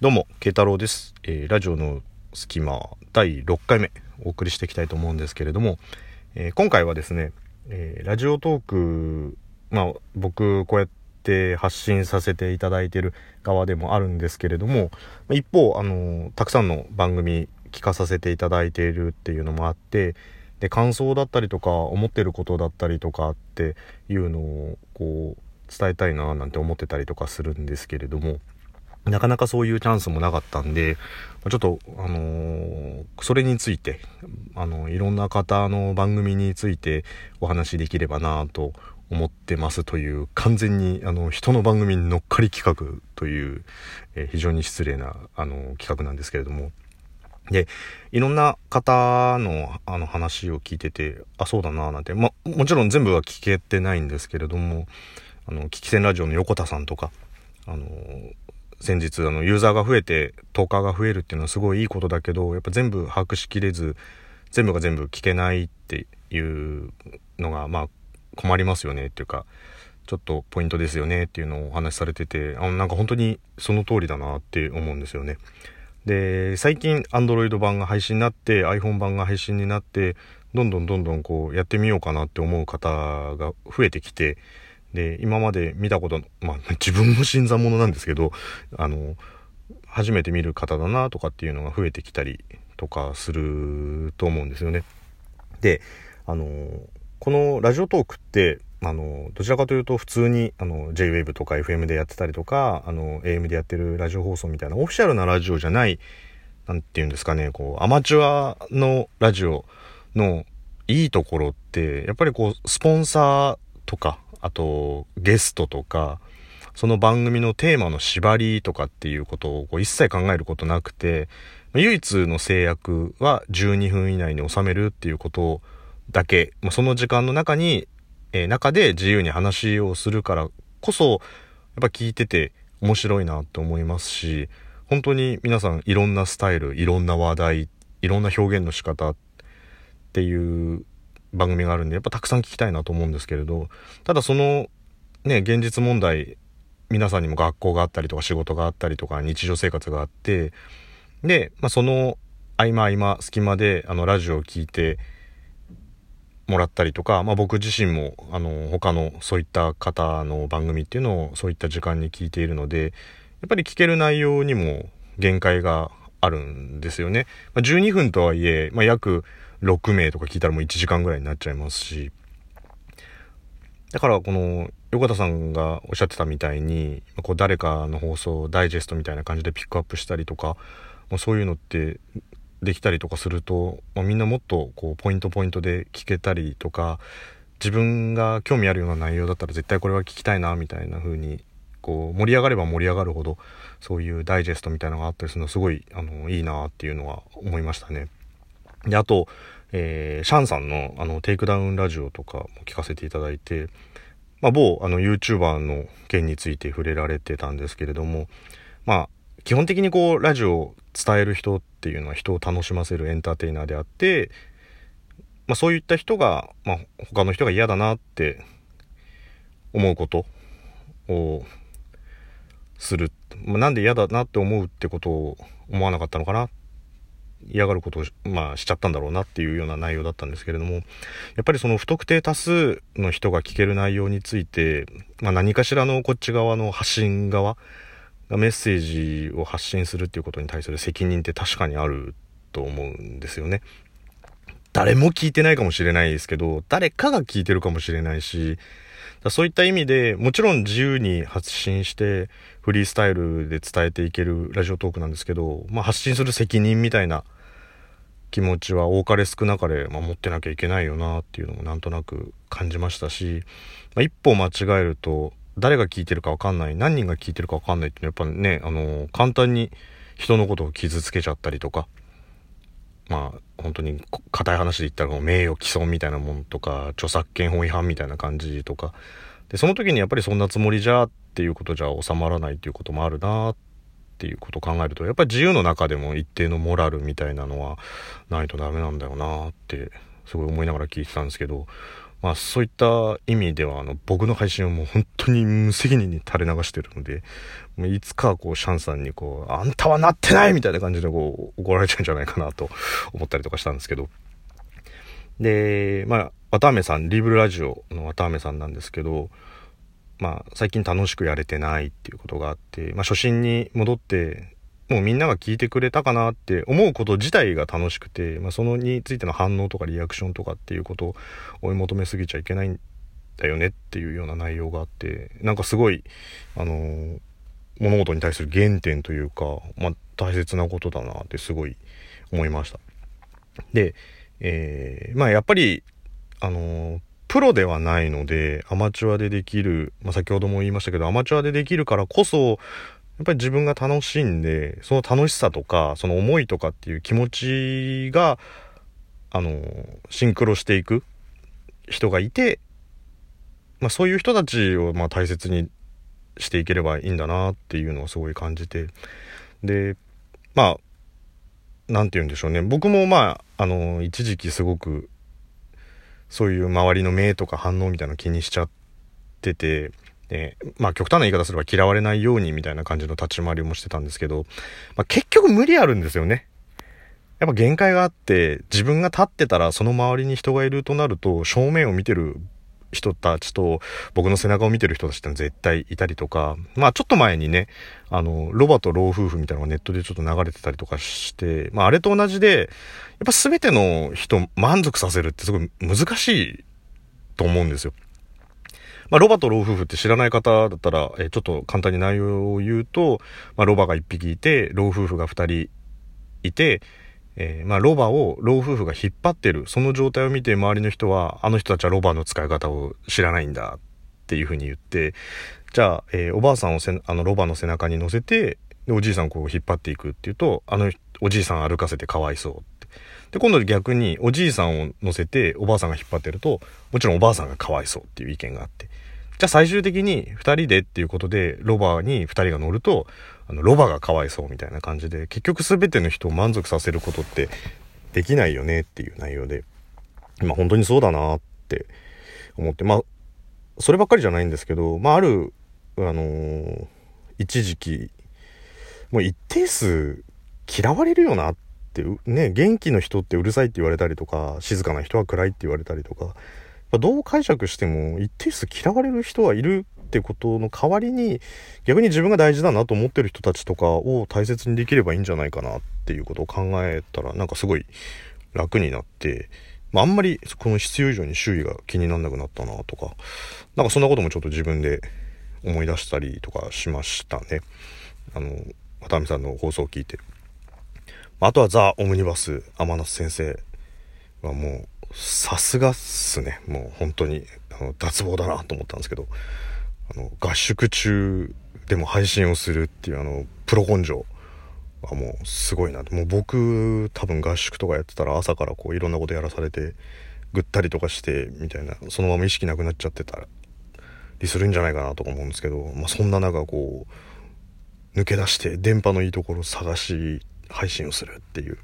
どうも、慶太郎です。えーラジオの隙間第6回目お送りしていきたいと思うんですけれども、えー今回はですね、えーラジオトーク、まあ僕こうやって発信させていただいている側でもあるんですけれども、一方、あのたくさんの番組聞かさせていただいているっていうのもあって、で、感想だったりとか、思ってることだったりとかっていうのを、こう、伝えたいななんて思ってたりとかするんですけれども、なかなかそういうチャンスもなかったんで、ちょっと、あのーそれについて、あの、いろんな方の番組についてお話しできればなと思ってますという、完全に、あの、人の番組に乗っかり企画という、えー非常に失礼な、あの、企画なんですけれども、で、いろんな方のあの話を聞いてて、あ、そうだななんて、ま、もちろん全部は聞けてないんですけれども、あの、聞き戦ラジオの横田さんとか、あの、先日、あの、ユーザーが増えて、トーカーが増えるっていうのはすごいいいことだけど、やっぱ全部把握しきれず、全部が全部聞けないっていうのが、まあ、困りますよねっていうか、ちょっとポイントですよねっていうのをお話しされてて、あ、なんか本当にその通りだなって思うんですよね。で、最近 Android 版が配信になって iPhone 版が配信になって、どんどんどんどんこうやってみようかなって思う方が増えてきて、で、今まで見たこと、まあ自分も新参者なんですけど、あの、初めて見る方だなとかっていうのが増えてきたりとかすると思うんですよね。で、あの、このラジオトークって、あの、どちらかというと普通に、あの、JWAVE とか FM でやってたりとか、あの、AM でやってるラジオ放送みたいな、オフィシャルなラジオじゃない、なんていうんですかね、こう、アマチュアのラジオのいいところって、やっぱりこう、スポンサーとか、あと、ゲストとか、その番組のテーマの縛りとかっていうことをこう一切考えることなくて、唯一の制約は12分以内に収めるっていうことだけ、その時間の中に、えー中で自由に話をするからこそ、やっぱ聞いてて面白いなって思いますし、本当に皆さんいろんなスタイル、いろんな話題、いろんな表現の仕方っていう番組があるんで、やっぱたくさん聞きたいなと思うんですけれど、ただそのね、現実問題、皆さんにも学校があったりとか仕事があったりとか日常生活があって、で、まあ、その合間合間、隙間であのラジオを聞いてもらったりとか、まあ、僕自身もあの他のそういった方の番組っていうのをそういった時間に聞いているので、やっぱり聞ける内容にも限界があるんですよね。まあ、12分とはいえ、まあ、約6名とか聞いたらもう1時間ぐらいになっちゃいますし、だからこの横田さんがおっしゃってたみたいにこう誰かの放送ダイジェストみたいな感じでピックアップしたりとか、まあ、そういうのってできたりとかすると、まあ、みんなもっとこうポイントポイントで聞けたりとか自分が興味あるような内容だったら絶対これは聞きたいなみたいな風にこう盛り上がれば盛り上がるほどそういうダイジェストみたいなのがあったりするのすごいあのいいなっていうのは思いましたね。であと、えーシャンさんのあのテイクダウンラジオとかも聞かせていただいて、まあ、某あの YouTuber の件について触れられてたんですけれども、まあ、基本的にこう、ラジオを伝える人っていうのは人を楽しませるエンターテイナーであって、まあ、そういった人が、まあ、他の人が嫌だなって思うことをする。まあ、なんで嫌だなって思うってことを思わなかったのかなっ嫌がることを、まあ、しちゃったんだろうなっていうような内容だったんですけれども、やっぱりその不特定多数の人が聞ける内容について、まあ、何かしらのこっち側の発信側がメッセージを発信するっていうことに対する責任って確かにあると思うんですよね。誰も聞いてないかもしれないですけど、誰かが聞いてるかもしれないし、だそういった意味でもちろん自由に発信してフリースタイルで伝えていけるラジオトークなんですけど、まあ、発信する責任みたいな気持ちは多かれ少なかれ、まあ、持ってなきゃいけないよなっていうのもなんとなく感じましたし、まあ、一歩間違えると誰が聞いてるかわかんない何人が聞いてるかわかんないっていうのはやっぱねあの簡単に人のことを傷つけちゃったりとかまあ本当に硬い話で言ったら名誉毀損みたいなもんとか著作権法違反みたいな感じとかでその時にやっぱりそんなつもりじゃっていうことじゃ収まらないっていうこともあるなっていうことを考えるとやっぱり自由の中でも一定のモラルみたいなのはないとダメなんだよなってすごい思いながら聞いてたんですけどまあそういった意味ではあの僕の配信をもう本当に無責任に垂れ流してるので、もういつかこうシャンさんにこう、あんたはなってないみたいな感じでこう怒られちゃうんじゃないかなと思ったりとかしたんですけど。で、まあ、渡辺さん、リブルラジオの渡辺さんなんですけど、まあ最近楽しくやれてないっていうことがあって、まあ初心に戻ってもうみんなが聞いてくれたかなって思うこと自体が楽しくて、まあ、そのについての反応とかリアクションとかっていうことを追い求めすぎちゃいけないんだよねっていうような内容があってなんかすごいあのー、物事に対する原点というか、まあ、大切なことだなってすごい思いました。で、えー、まあやっぱりあのープロではないので、アマチュアでできる、まあ、先ほども言いましたけど、アマチュアでできるからこそ、やっぱり自分が楽しんで、その楽しさとか、その思いとかっていう気持ちが、あの、シンクロしていく人がいて、まあそういう人たちをまあ大切にしていければいいんだなっていうのをすごい感じて、で、まあ、なんて言うんでしょうね。僕もまあ、あの、一時期すごく、そういう周りの目とか反応みたいなの気にしちゃってて、で、まあ極端な言い方すれば嫌われないようにみたいな感じの立ち回りもしてたんですけど、まあ、結局無理あるんですよね。やっぱ限界があって、自分が立ってたらその周りに人がいるとなると、正面を見てる人たちと僕の背中を見てる人たちって絶対いたりとか、まあちょっと前にね、あの、ロバと老夫婦みたいなのがネットでちょっと流れてたりとかして、まああれと同じで、やっぱ全ての人満足させるってすごい難しいと思うんですよ。まあ、ロバと老夫婦って知らない方だったら、えー、ちょっと簡単に内容を言うと、まあ、ロバが1匹いて、老夫婦が2人いて、えー、まあ、ロバを老夫婦が引っ張ってる、その状態を見て周りの人は、あの人たちはロバの使い方を知らないんだっていうふうに言って、じゃあ、えー、おばあさんをせあのロバの背中に乗せて、おじいさんをこう引っ張っていくっていうと、あのおじいさん歩かせてかわいそう。で、今度逆におじいさんを乗せておばあさんが引っ張ってると、もちろんおばあさんがかわいそうっていう意見があって。じゃあ最終的に2人でっていうことで、ロバに2人が乗ると、あの、ロバがかわいそうみたいな感じで、結局全ての人を満足させることってできないよねっていう内容で、まあ本当にそうだなって思って、まあ、そればっかりじゃないんですけど、まあある、あのー、一時期、もう一定数嫌われるよなってってね、元気の人ってうるさいって言われたりとか、静かな人は暗いって言われたりとか、どう解釈しても一定数嫌われる人はいるってことの代わりに逆に自分が大事だなと思ってる人たちとかを大切にできればいいんじゃないかなっていうことを考えたらなんかすごい楽になって、まあ、あんまりこの必要以上に周囲が気になんなくなったなとかなんかそんなこともちょっと自分で思い出したりとかしましたね。あの渡辺さんの放送を聞いて。あとはザ・オムニバス天夏先生はもうさすがっすね。もう本当にあの脱帽だなと思ったんですけどあの合宿中でも配信をするっていうあのプロ根性はもうすごいなもう僕多分合宿とかやってたら朝からこういろんなことやらされてぐったりとかしてみたいなそのまま意識なくなっちゃってたりするんじゃないかなとか思うんですけど、まあ、そんな中こう抜け出して電波のいいところを探し配信をするっていう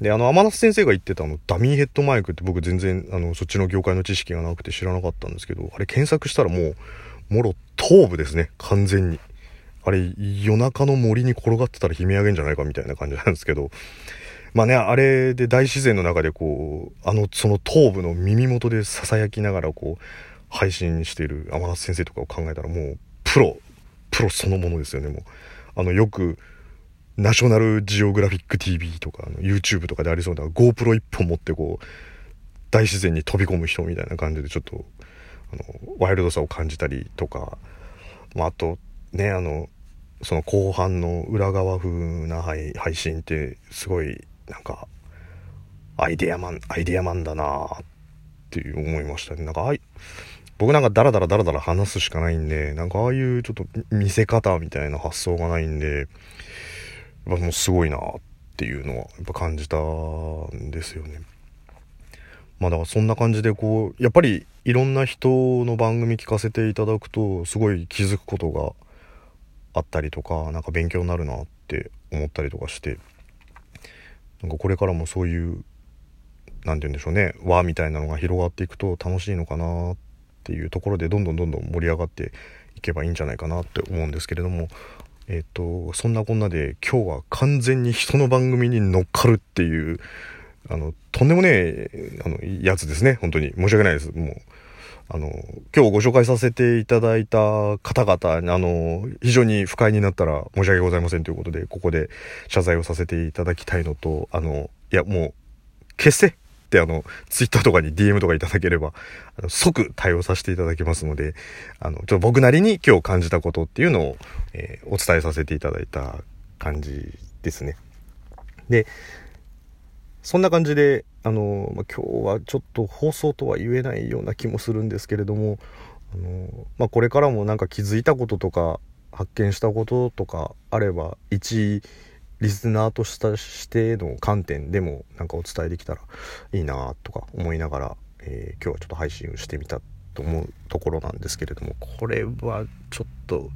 で、あの、天夏先生が言ってたあの、ダミーヘッドマイクって僕全然、あの、そっちの業界の知識がなくて知らなかったんですけど、あれ検索したらもう、もろ頭部ですね、完全に。あれ、夜中の森に転がってたら悲鳴あげんじゃないかみたいな感じなんですけど、まあね、あれで大自然の中でこう、あの、その頭部の耳元で囁きながらこう、配信している天夏先生とかを考えたらもう、プロ、プロそのものですよね、もう。あの、よく、ナショナルジオグラフィック TV とか、YouTube とかでありそうな GoPro 一本持ってこう、大自然に飛び込む人みたいな感じでちょっと、あの、ワイルドさを感じたりとか、まあ、あと、ね、あの、その後半の裏側風な配信ってすごいなんかアイデアマンアイデアマンだなっていう思いましたね。なんかあい僕なんかダラダラダラダラ話すしかないんでなんかああいうちょっと見せ方みたいな発想がないんでぱもうすごいなっていうのはやっぱ感じたんですよね。まあだからそんな感じでこうやっぱりいろんな人の番組聞かせていただくとすごい気づくことがあったりとか何か勉強になるなって思ったりとかしてなんかこれからもそういう何て言うんでしょうね輪みたいなのが広がっていくと楽しいのかなっていうところでどんどんどんどん盛り上がっていけばいいんじゃないかなって思うんですけれどもえっ、とそんなこんなで今日は完全に人の番組に乗っかるっていうあのとんでもねえあのやつですね。本当に。申し訳ないです。もうあの今日ご紹介させていただいた方々あの非常に不快になったら申し訳ございませんということでここで謝罪をさせていただきたいのとあのいやもう消せってあの、ツイッターとかに DM とかいただければ、あの即対応させていただきますので、あの、ちょっと僕なりに今日感じたことっていうのを、えー、お伝えさせていただいた感じですね。で、そんな感じで、あの、まあ、今日はちょっと放送とは言えないような気もするんですけれども、あの、まあ、これからもなんか気づいたこととか、発見したこととかあれば、一、リスナーとしたしての観点でもなんかお伝えできたらいいなとか思いながら、えー、今日はちょっと配信をしてみたと思うところなんですけれどもこれはちょっと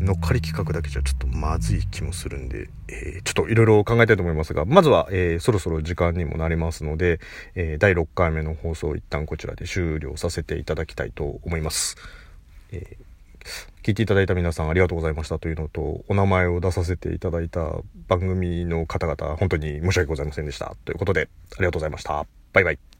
乗っかり企画だけじゃちょっとまずい気もするんで、えー、ちょっといろいろ考えたいと思いますが、まずは、えー、そろそろ時間にもなりますので、え、第6回目の放送を一旦こちらで終了させていただきたいと思います。え聞いていただいた皆さんありがとうございましたというのと、お名前を出させていただいた番組の方々、本当に申し訳ございませんでした。ということで、ありがとうございました。バイバイ。